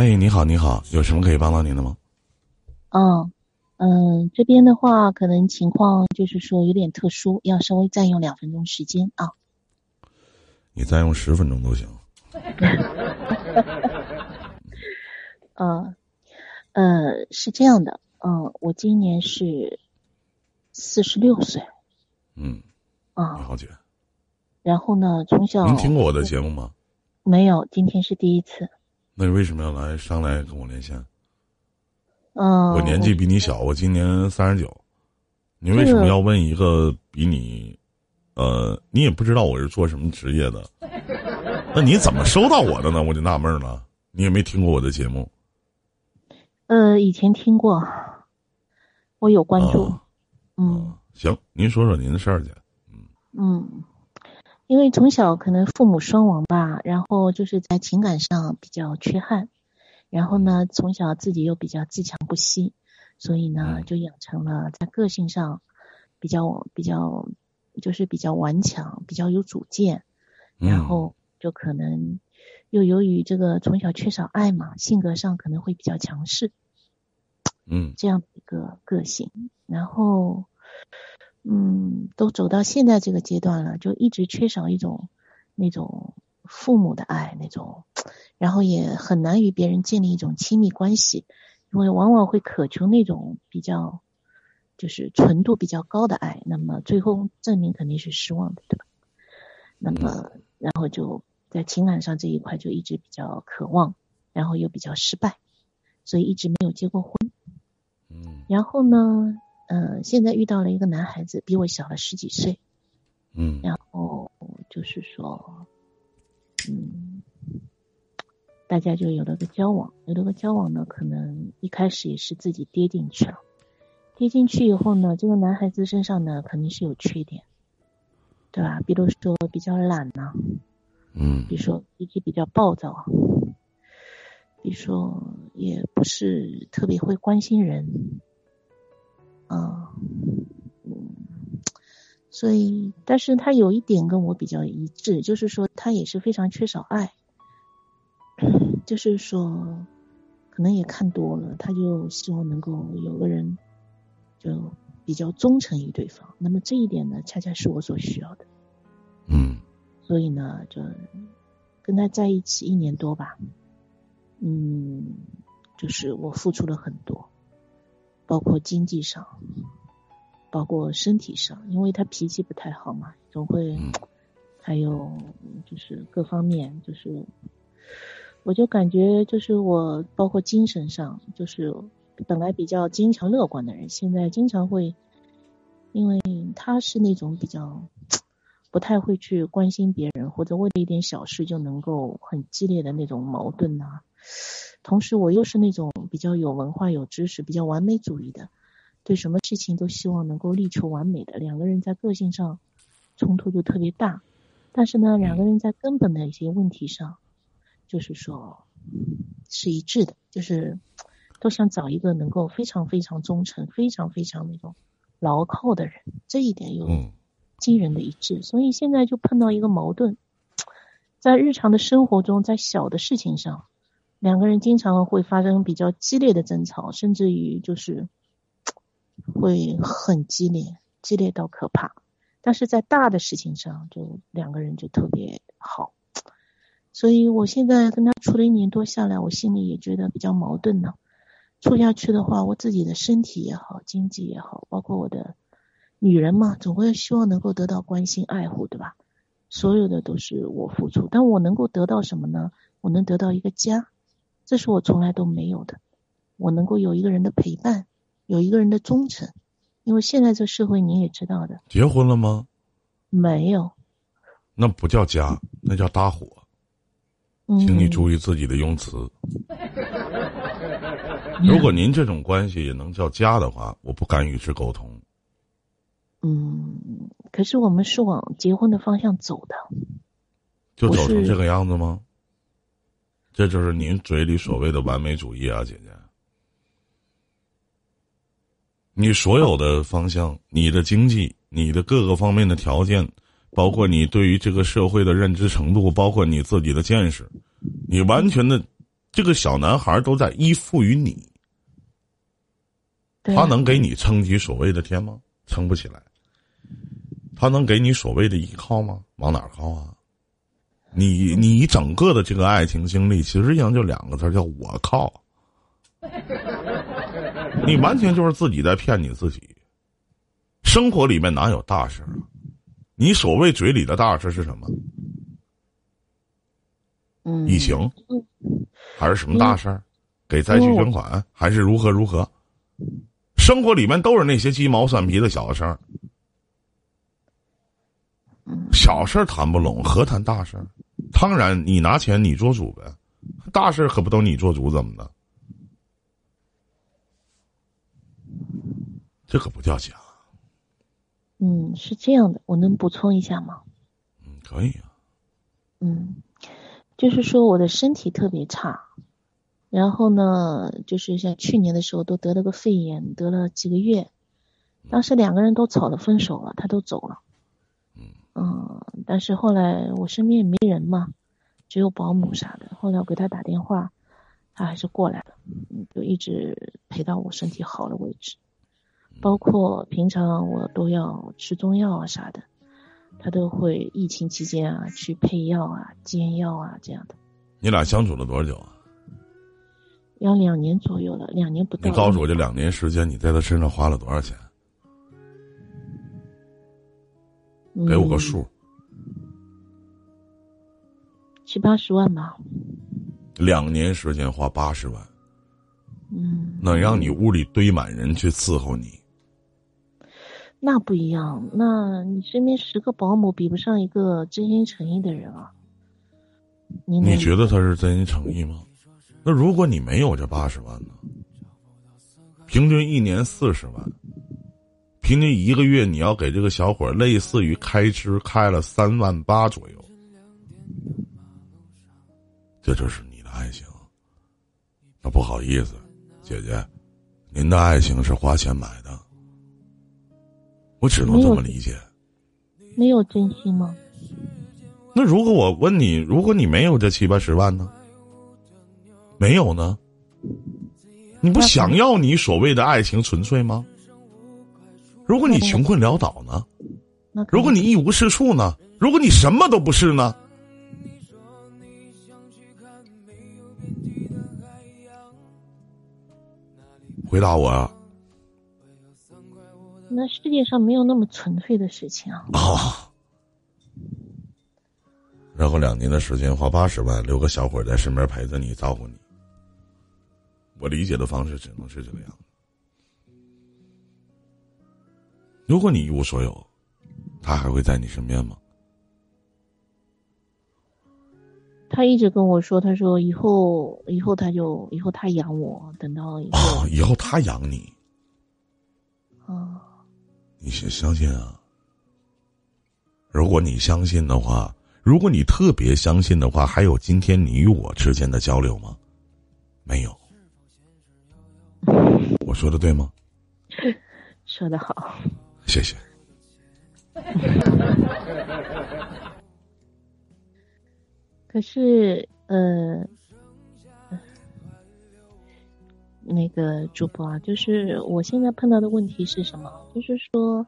哎，你好，你好，有什么可以帮到您的吗？嗯嗯，这边的话，可能情况就是说有点特殊，要稍微占用两分钟时间啊。你再用十分钟都行。呃呃，是这样的，嗯，我今年是四十六岁。嗯。啊。你好，姐。然后呢，从小您听过我的节目吗？没有，今天是第一次。那你为什么要来上来跟我连线？嗯。我年纪比你小，我今年三十九。你为什么要问一个比你，呃，你也不知道我是做什么职业的？那你怎么收到我的呢？我就纳闷了。你也没听过我的节目。呃，以前听过，我有关注。嗯。行，您说说您的事儿去。嗯。嗯。因为从小可能父母双亡吧，然后就是在情感上比较缺憾，然后呢，从小自己又比较自强不息，所以呢，就养成了在个性上比较比较就是比较顽强，比较有主见，然后就可能又由于这个从小缺少爱嘛，性格上可能会比较强势，嗯，这样的一个个性，然后。嗯，都走到现在这个阶段了，就一直缺少一种那种父母的爱，那种，然后也很难与别人建立一种亲密关系，因为往往会渴求那种比较就是纯度比较高的爱，那么最后证明肯定是失望的，对吧？那么然后就在情感上这一块就一直比较渴望，然后又比较失败，所以一直没有结过婚。嗯，然后呢？嗯，现在遇到了一个男孩子，比我小了十几岁。嗯，然后就是说，嗯，大家就有了个交往，有了个交往呢，可能一开始也是自己跌进去了。跌进去以后呢，这个男孩子身上呢，肯定是有缺点，对吧？比如说比较懒呐，嗯，比如说脾气比较暴躁，啊比如说也不是特别会关心人。啊，嗯，所以，但是他有一点跟我比较一致，就是说他也是非常缺少爱，就是说，可能也看多了，他就希望能够有个人就比较忠诚于对方。那么这一点呢，恰恰是我所需要的。嗯，所以呢，就跟他在一起一年多吧，嗯，就是我付出了很多。包括经济上，包括身体上，因为他脾气不太好嘛，总会，还有就是各方面，就是我就感觉就是我包括精神上，就是本来比较坚强乐观的人，现在经常会，因为他是那种比较不太会去关心别人，或者为了一点小事就能够很激烈的那种矛盾呐。同时，我又是那种比较有文化、有知识、比较完美主义的，对什么事情都希望能够力求完美的。两个人在个性上冲突就特别大，但是呢，两个人在根本的一些问题上，就是说是一致的，就是都想找一个能够非常非常忠诚、非常非常那种牢靠的人。这一点有惊人的一致，所以现在就碰到一个矛盾，在日常的生活中，在小的事情上。两个人经常会发生比较激烈的争吵，甚至于就是会很激烈，激烈到可怕。但是在大的事情上，就两个人就特别好。所以我现在跟他处了一年多下来，我心里也觉得比较矛盾呢。处下去的话，我自己的身体也好，经济也好，包括我的女人嘛，总会希望能够得到关心爱护，对吧？所有的都是我付出，但我能够得到什么呢？我能得到一个家。这是我从来都没有的，我能够有一个人的陪伴，有一个人的忠诚，因为现在这社会你也知道的。结婚了吗？没有。那不叫家，那叫搭伙。请你注意自己的用词。如果您这种关系也能叫家的话，我不敢与之沟通。嗯，可是我们是往结婚的方向走的。就走成这个样子吗？这就是您嘴里所谓的完美主义啊，姐姐。你所有的方向，你的经济，你的各个方面的条件，包括你对于这个社会的认知程度，包括你自己的见识，你完全的这个小男孩都在依附于你，对他能给你撑起所谓的天吗？撑不起来。他能给你所谓的依靠吗？往哪儿靠啊？你你整个的这个爱情经历，其实上就两个字，叫我靠。你完全就是自己在骗你自己。生活里面哪有大事啊？你所谓嘴里的大事是什么？嗯，疫情，还是什么大事儿？给灾区捐款，还是如何如何？生活里面都是那些鸡毛蒜皮的小事儿，小事儿谈不拢，何谈大事儿？当然，你拿钱你做主呗，大事儿可不都你做主怎么的？这可不叫假。嗯，是这样的，我能补充一下吗？嗯，可以啊。嗯，就是说我的身体特别差，然后呢，就是像去年的时候都得了个肺炎，得了几个月，当时两个人都吵着分手了，他都走了。嗯，但是后来我身边也没人嘛，只有保姆啥的。后来我给他打电话，他还是过来了，嗯就一直陪到我身体好了为止。包括平常我都要吃中药啊啥的，他都会疫情期间啊去配药啊、煎药啊这样的。你俩相处了多久啊？要两年左右了，两年不到。你告诉我，这两年时间你在他身上花了多少钱？给我个数。七八十万吧。两年时间花八十万，嗯，能让你屋里堆满人去伺候你。那不一样，那你身边十个保姆比不上一个真心诚意的人啊。你你觉得他是真心诚意吗？那如果你没有这八十万呢？平均一年四十万，平均一个月你要给这个小伙儿类似于开支开了三万八左右，这就是你的爱情。那不好意思，姐姐，您的爱情是花钱买的，我只能这么理解。没有真心吗？那如果我问你，如果你没有这七八十万呢？没有呢？你不想要你所谓的爱情纯粹吗？如果你穷困潦倒呢？那如果你一无是处呢？如果你什么都不是呢？回答我啊！那世界上没有那么纯粹的事情啊。啊！然后两年的时间花八十万，留个小伙在身边陪着你，照顾你。我理解的方式只能是这个样子。如果你一无所有，他还会在你身边吗？他一直跟我说，他说以后以后他就以后他养我，等到以后哦，以后他养你，啊，你相相信啊？如果你相信的话，如果你特别相信的话，还有今天你与我之间的交流吗？没有。我说的对吗？说的好。谢谢。可是呃，那个主播啊，就是我现在碰到的问题是什么？就是说，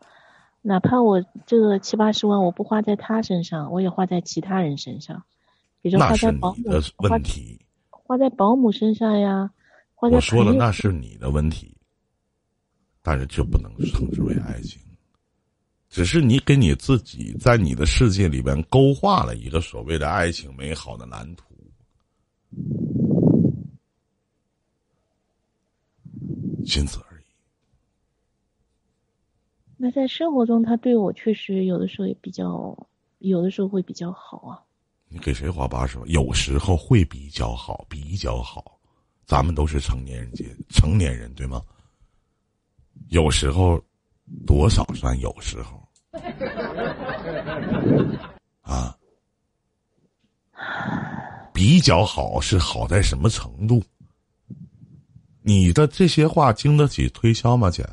哪怕我这个七八十万我不花在他身上，我也花在其他人身上，比如花在保姆的问题。花在保姆身上呀，花在我说了，那是你的问题，但是这不能称之为爱情，只是你给你自己在你的世界里边勾画了一个所谓的爱情美好的蓝图。仅此而已。那在生活中，他对我确实有的时候也比较，有的时候会比较好啊。你给谁花八十万？有时候会比较好，比较好。咱们都是成年人，节成年人对吗？有时候，多少算有时候。啊，比较好是好在什么程度？你的这些话经得起推销吗，姐？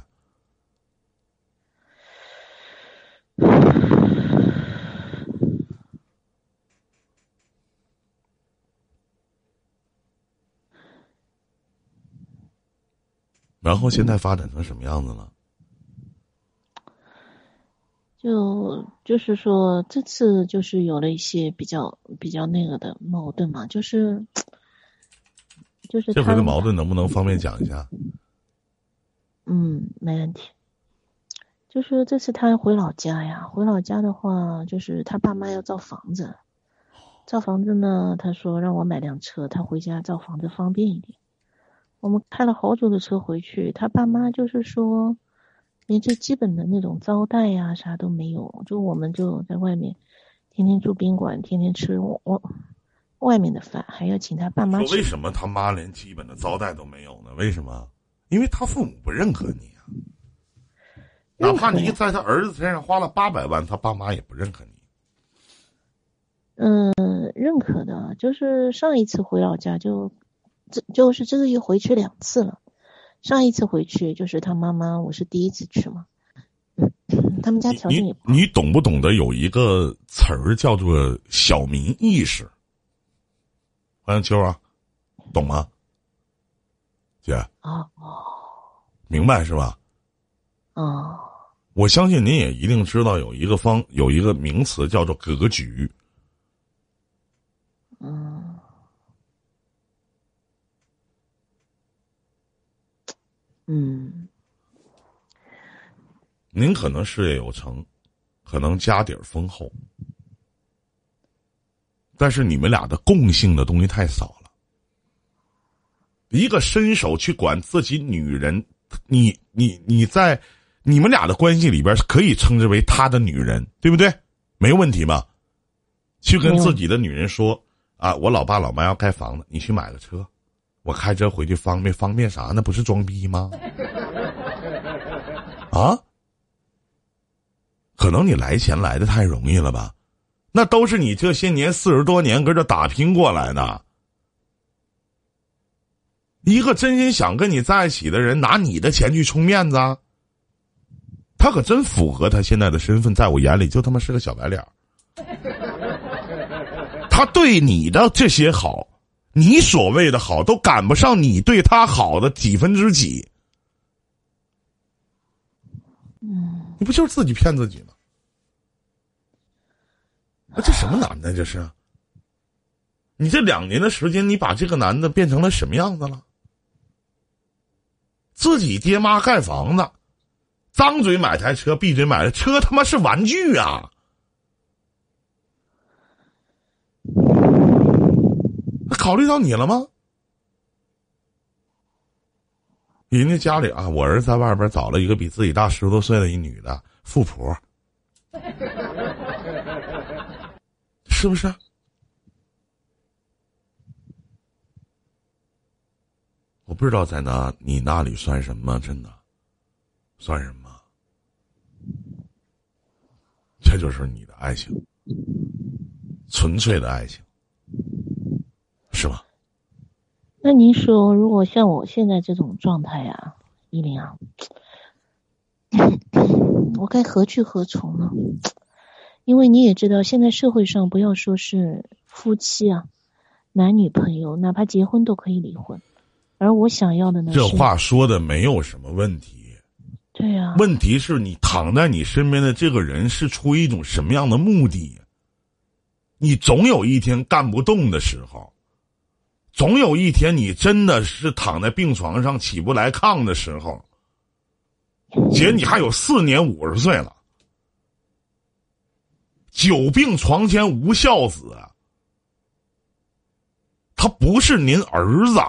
然后现在发展成什么样子了？就就是说，这次就是有了一些比较比较那个的矛盾嘛，就是就是这回的矛盾能不能方便讲一下？嗯，没问题。就是这次他回老家呀，回老家的话，就是他爸妈要造房子，造房子呢，他说让我买辆车，他回家造房子方便一点。我们开了好久的车回去，他爸妈就是说。连最基本的那种招待呀，啥都没有，就我们就在外面，天天住宾馆，天天吃我外面的饭，还要请他爸妈。为什么他妈连基本的招待都没有呢？为什么？因为他父母不认可你啊。哪怕你在他儿子身上花了八百万，他爸妈也不认可你。嗯，认可的，就是上一次回老家就，这就是这个月回去两次了。上一次回去就是他妈妈，我是第一次去嘛。他们家条件也不。你懂不懂得有一个词儿叫做小民意识？欢迎秋啊，懂吗？姐。哦哦。明白是吧？哦。我相信您也一定知道有一个方有一个名词叫做格局。嗯，您可能事业有成，可能家底儿丰厚，但是你们俩的共性的东西太少了。一个伸手去管自己女人，你你你在你们俩的关系里边可以称之为他的女人，对不对？没问题吧？去跟自己的女人说啊，我老爸老妈要盖房子，你去买个车。我开车回去方便方便啥？那不是装逼吗？啊？可能你来钱来的太容易了吧？那都是你这些年四十多年跟着打拼过来的。一个真心想跟你在一起的人，拿你的钱去充面子，他可真符合他现在的身份，在我眼里就他妈是个小白脸。他对你的这些好。你所谓的好都赶不上你对他好的几分之几，嗯，你不就是自己骗自己吗？那这什么男的这是？你这两年的时间，你把这个男的变成了什么样子了？自己爹妈盖房子，张嘴买台车，闭嘴买的车，他妈是玩具啊！考虑到你了吗？人家家里啊，我儿子在外边找了一个比自己大十多岁的一女的富婆，是不是？我不知道在那你那里算什么，真的，算什么？这就是你的爱情，纯粹的爱情。是吧？那您说，如果像我现在这种状态啊，依林啊，我该何去何从呢？因为你也知道，现在社会上不要说是夫妻啊，男女朋友，哪怕结婚都可以离婚。而我想要的呢？这话说的没有什么问题。对呀。问题是你躺在你身边的这个人是出于一种什么样的目的？你总有一天干不动的时候。总有一天，你真的是躺在病床上起不来炕的时候，姐，你还有四年五十岁了，久病床前无孝子，他不是您儿子，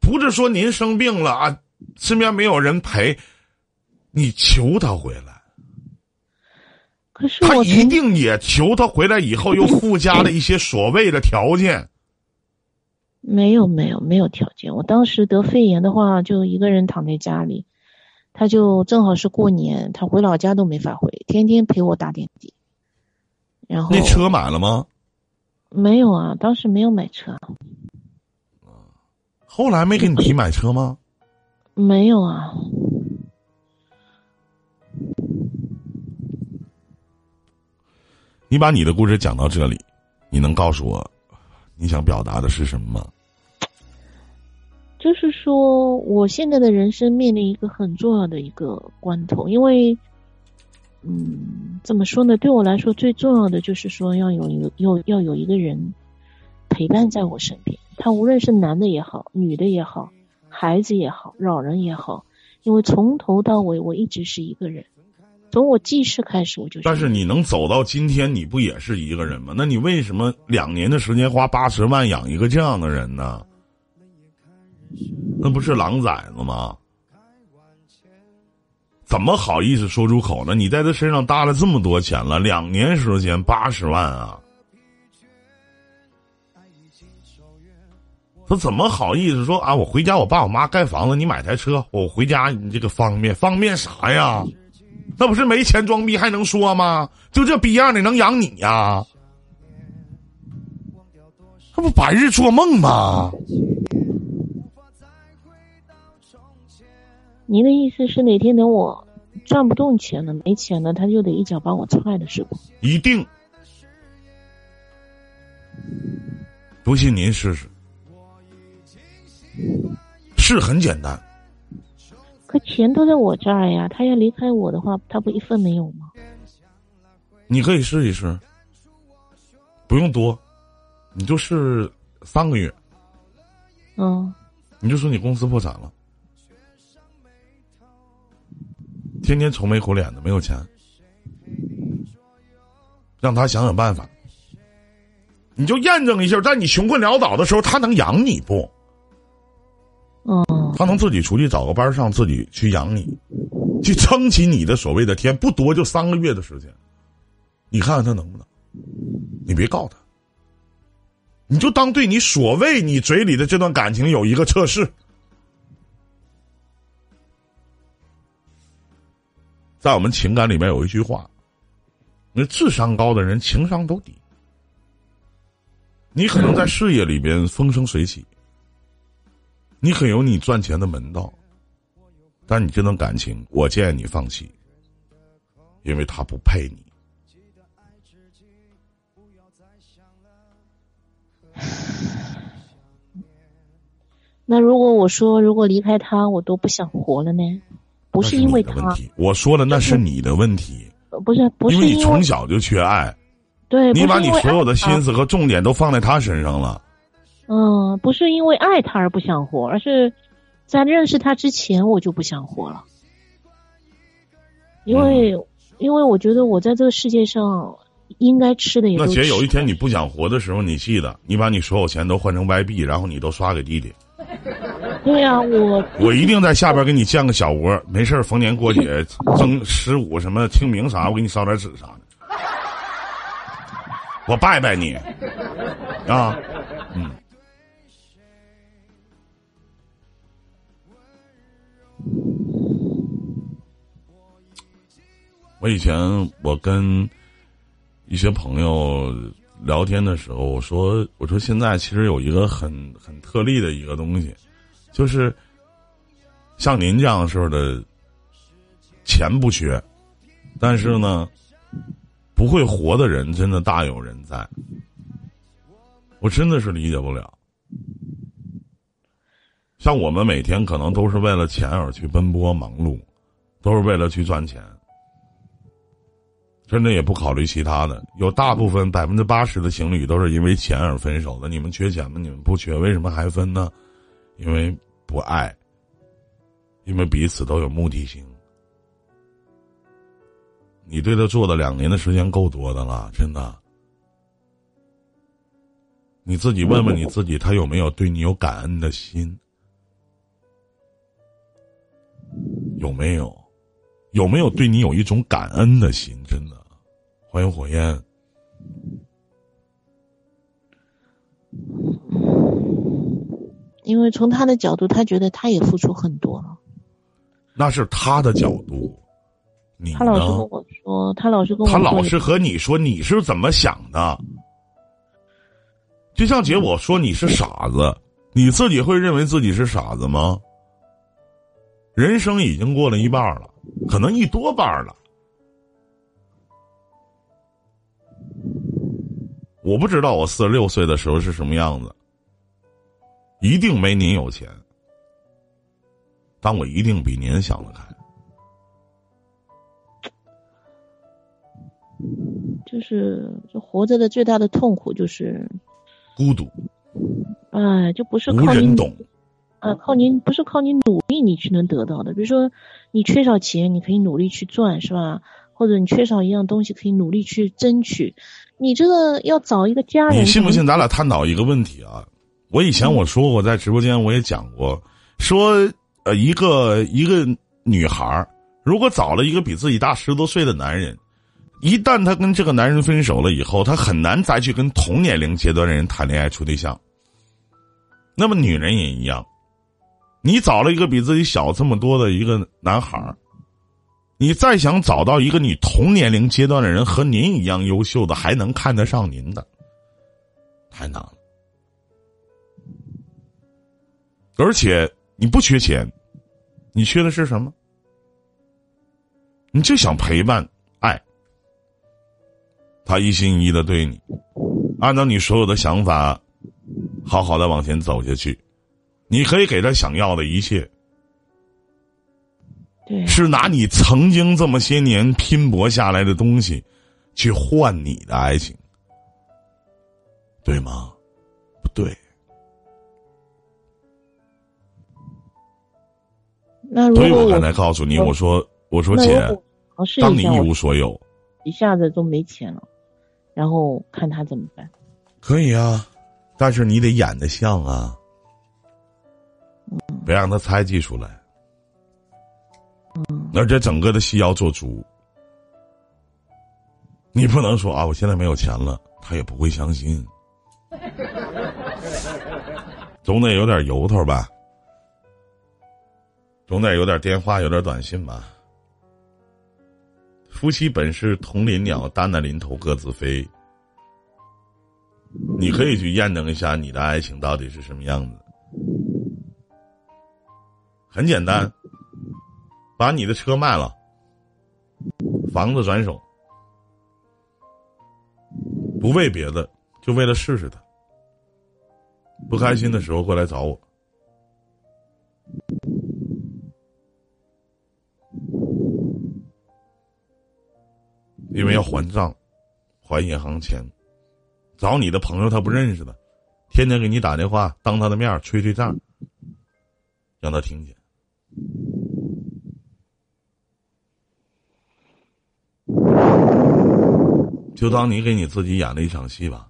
不是说您生病了啊，身边没有人陪，你求他回来。可是他一定也求他回来以后又附加了一些所谓的条件。没有没有没有条件，我当时得肺炎的话，就一个人躺在家里，他就正好是过年，他回老家都没法回，天天陪我打点滴。然后那车买了吗？没有啊，当时没有买车。后来没给你提买车吗？没有啊。你把你的故事讲到这里，你能告诉我，你想表达的是什么吗？就是说，我现在的人生面临一个很重要的一个关头，因为，嗯，怎么说呢？对我来说，最重要的就是说，要有一个有要有一个人陪伴在我身边。他无论是男的也好，女的也好，孩子也好，老人也好，因为从头到尾，我一直是一个人。从我记事开始，我就。但是你能走到今天，你不也是一个人吗？那你为什么两年的时间花八十万养一个这样的人呢？那不是狼崽子吗？怎么好意思说出口呢？你在他身上搭了这么多钱了，两年时间八十万啊！他怎么好意思说啊？我回家，我爸我妈盖房子，你买台车，我回家你这个方便方便啥呀？那不是没钱装逼还能说吗？就这逼样的能养你呀？这不白日做梦吗？您的意思是哪天等我赚不动钱了、没钱了，他就得一脚把我踹了，是不？一定。不信您试试，是很简单。可钱都在我这儿呀，他要离开我的话，他不一分没有吗？你可以试一试，不用多，你就试三个月。嗯。你就说你公司破产了。天天愁眉苦脸的，没有钱，让他想想办法。你就验证一下，在你穷困潦倒的时候，他能养你不？嗯，他能自己出去找个班上，自己去养你，去撑起你的所谓的天，不多就三个月的时间。你看看他能不能？你别告他，你就当对你所谓你嘴里的这段感情有一个测试。在我们情感里面有一句话：，那智商高的人情商都低。你可能在事业里边风生水起，你很有你赚钱的门道，但你这段感情，我建议你放弃，因为他不配你。那如果我说，如果离开他，我都不想活了呢？不是因为他，我说了那是你的问题，不是不是因为你从小就缺爱，对，你把你所有的心思和重点都放在他身上了。嗯，不是因为爱他而不想活，而是在认识他之前我就不想活了，因为因为我觉得我在这个世界上应该吃的也那姐有一天你不想活的时候，你记得你把你所有钱都换成外币，然后你都刷给弟弟。对呀，我 我一定在下边给你建个小窝，没事逢年过节、正十五什么清明啥，我给你烧点纸啥的，我拜拜你，啊，我以前我跟一些朋友聊天的时候，我说我说现在其实有一个很很特例的一个东西。就是像您这样式的，钱不缺，但是呢，不会活的人真的大有人在。我真的是理解不了。像我们每天可能都是为了钱而去奔波忙碌，都是为了去赚钱，真的也不考虑其他的。有大部分百分之八十的情侣都是因为钱而分手的。你们缺钱吗？你们不缺，为什么还分呢？因为。不爱，因为彼此都有目的性。你对他做的两年的时间够多的了，真的。你自己问问你自己，他有没有对你有感恩的心？有没有？有没有对你有一种感恩的心？真的，欢迎火焰。因为从他的角度，他觉得他也付出很多了。那是他的角度，你他老是跟我说，他老是跟我他老是和你说你是怎么想的。就像姐我说你是傻子，你自己会认为自己是傻子吗？人生已经过了一半了，可能一多半了。我不知道我四十六岁的时候是什么样子，一定没您有钱，但我一定比您想得开。就是就活着的最大的痛苦就是孤独，哎，就不是无靠你人懂。啊，靠您不是靠你努力你去能得到的。比如说你缺少钱，你可以努力去赚，是吧？或者你缺少一样东西，可以努力去争取。你这个要找一个家人，你信不信？咱俩探讨一个问题啊！我以前我说过，在直播间我也讲过，说呃，一个一个女孩儿如果找了一个比自己大十多岁的男人，一旦她跟这个男人分手了以后，她很难再去跟同年龄阶段的人谈恋爱处对象。那么女人也一样，你找了一个比自己小这么多的一个男孩儿，你再想找到一个你同年龄阶段的人和您一样优秀的，还能看得上您的，太难了。而且你不缺钱，你缺的是什么？你就想陪伴、爱，他一心一意的对你，按照你所有的想法，好好的往前走下去。你可以给他想要的一切，对，是拿你曾经这么些年拼搏下来的东西，去换你的爱情，对吗？不对。那如果所以我刚才告诉你，我说我说姐，当你一无所有，一下子都没钱了，然后看他怎么办。可以啊，但是你得演的像啊，别让他猜忌出来。嗯，而且整个的戏要做足，你不能说啊，我现在没有钱了，他也不会相信，总得有点由头吧，总得有点电话，有点短信吧。夫妻本是同林鸟，蛋在林头各自飞。你可以去验证一下你的爱情到底是什么样子。很简单，把你的车卖了，房子转手，不为别的，就为了试试他。不开心的时候过来找我。因为要还账，还银行钱。找你的朋友他不认识的，天天给你打电话，当他的面吹吹账，让他听见。就当你给你自己演了一场戏吧。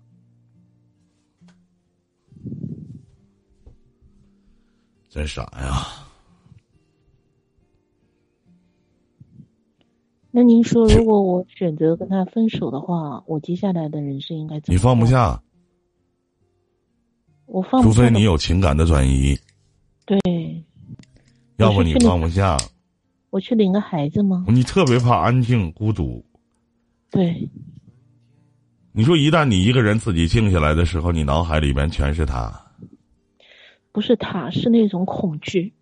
真傻呀！那您说，如果我选择跟他分手的话，我接下来的人生应该怎么？你放不，下，我放不下。除非你有情感的转移，对，要不你放不下。我去领个孩子吗？你特别怕安静孤独。对，你说，一旦你一个人自己静下来的时候，你脑海里边全是他。不是他，是那种恐惧。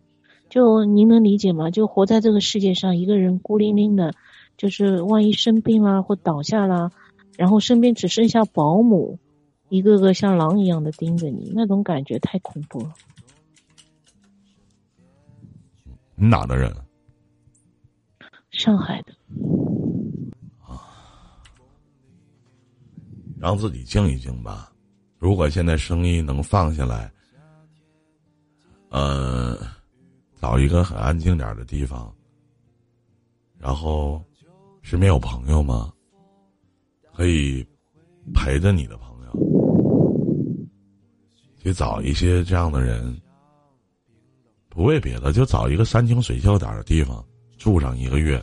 就您能理解吗？就活在这个世界上，一个人孤零零的，就是万一生病啦或倒下啦，然后身边只剩下保姆，一个个像狼一样的盯着你，那种感觉太恐怖了。哪的人？上海的，啊让自己静一静吧。如果现在声音能放下来，呃，找一个很安静点的地方，然后身边有朋友吗？可以陪着你的朋友，去找一些这样的人。不为别的，就找一个山清水秀点的地方住上一个月，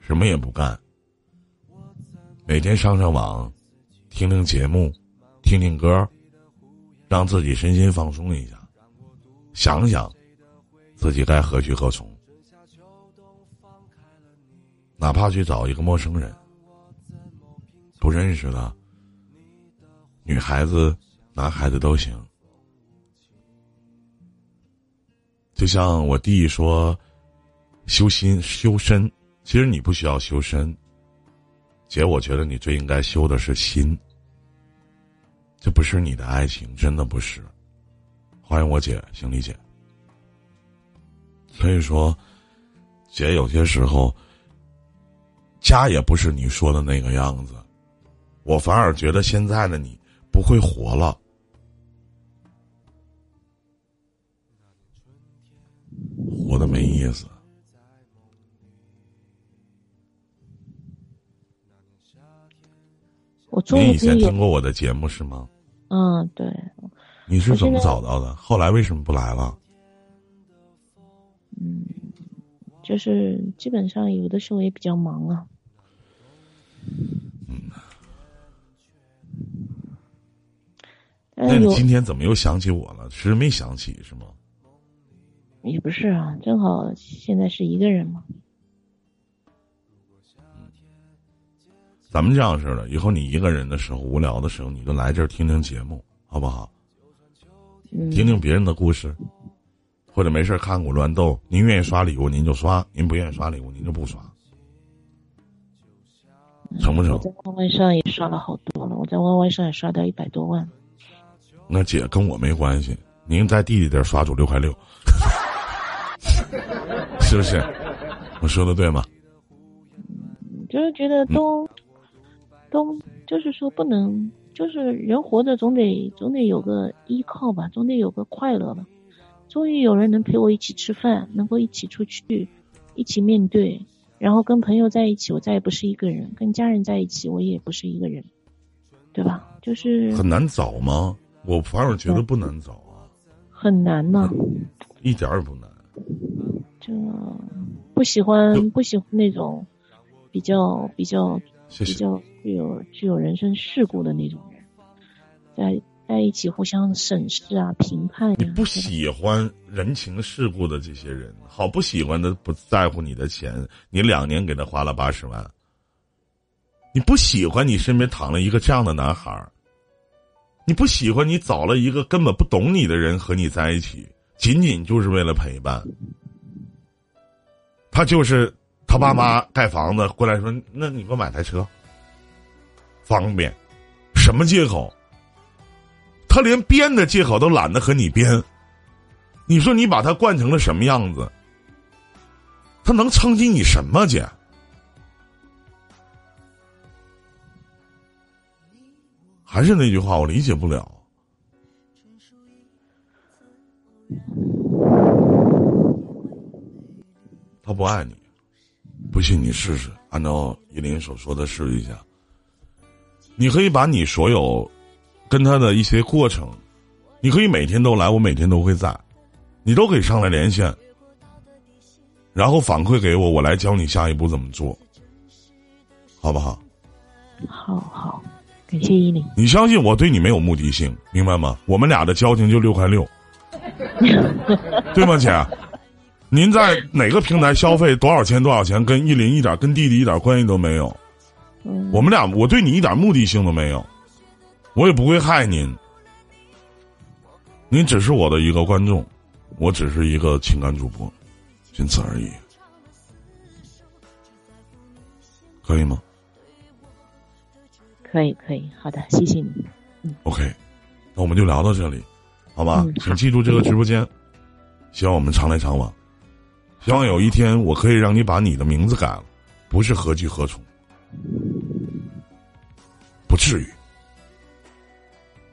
什么也不干，每天上上网，听听节目，听听歌，让自己身心放松一下，想想自己该何去何从。哪怕去找一个陌生人，不认识的，女孩子、男孩子都行。就像我弟说，修心修身，其实你不需要修身。姐，我觉得你最应该修的是心。这不是你的爱情，真的不是。欢迎我姐，行李姐。所以说，姐有些时候，家也不是你说的那个样子，我反而觉得现在的你不会活了，活的没意思。我终你以前听过我的节目是吗？嗯，对，你是怎么找到的？后来为什么不来了？嗯，就是基本上有的时候也比较忙啊。嗯那你是今天怎么又想起我了？其实没想起是吗？也不是啊，正好现在是一个人嘛。咱们这样似的，以后你一个人的时候、无聊的时候，你就来这儿听听节目，好不好？嗯，听听别人的故事，或者没事儿看古乱斗。您愿意刷礼物您就刷，您不愿意刷礼物您就不刷，成不成我？在 YY 上也刷了好多了，我在 YY 上也刷到一百多万。那姐跟我没关系，您在弟弟这儿刷出六块六，是不是？我说的对吗？就是觉得都、都就是说不能，就是人活着总得总得有个依靠吧，总得有个快乐吧。终于有人能陪我一起吃饭，能够一起出去，一起面对，然后跟朋友在一起，我再也不是一个人；跟家人在一起，我也不是一个人，对吧？就是很难找吗？我反而觉得不难找啊，很难呢、一点儿也不难。就不喜欢不喜欢那种比较比较。比较具有具有人生世故的那种人，在在一起互相审视啊、评判呀、你不喜欢人情世故的这些人，好不喜欢的不在乎你的钱，你两年给他花了八十万，你不喜欢你身边躺了一个这样的男孩儿，你不喜欢你找了一个根本不懂你的人和你在一起，仅仅就是为了陪伴。他就是他爸妈盖房子过来说：“那你给我买台车，方便。”什么借口？他连编的借口都懒得和你编，你说你把他惯成了什么样子？他能撑起你什么去？还是那句话，我理解不了。他不爱你，不信你试试，按照依林所说的试一下。你可以把你所有跟他的一些过程，你可以每天都来，我每天都会在，你都可以上来连线，然后反馈给我，我来教你下一步怎么做，好不好？好好，感谢依林。你相信我对你没有目的性，明白吗？我们俩的交情就六块六，对吗，姐？您在哪个平台消费多少钱？多少钱？跟依林一点，跟弟弟一点关系都没有。嗯，我们俩，我对你一点目的性都没有，我也不会害您。您只是我的一个观众，我只是一个情感主播，仅此而已。可以吗可以可以，好的，谢谢你。？OK，那我们就聊到这里，好吧？嗯请记住这个直播间，希望我们常来常往。希望有一天我可以让你把你的名字改了，不是何去何从，不至于。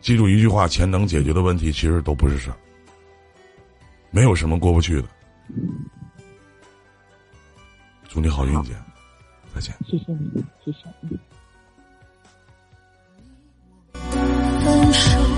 记住一句话：钱能解决的问题，其实都不是事儿，没有什么过不去的。祝你好运，姐，再见。谢谢你，谢谢你。分手。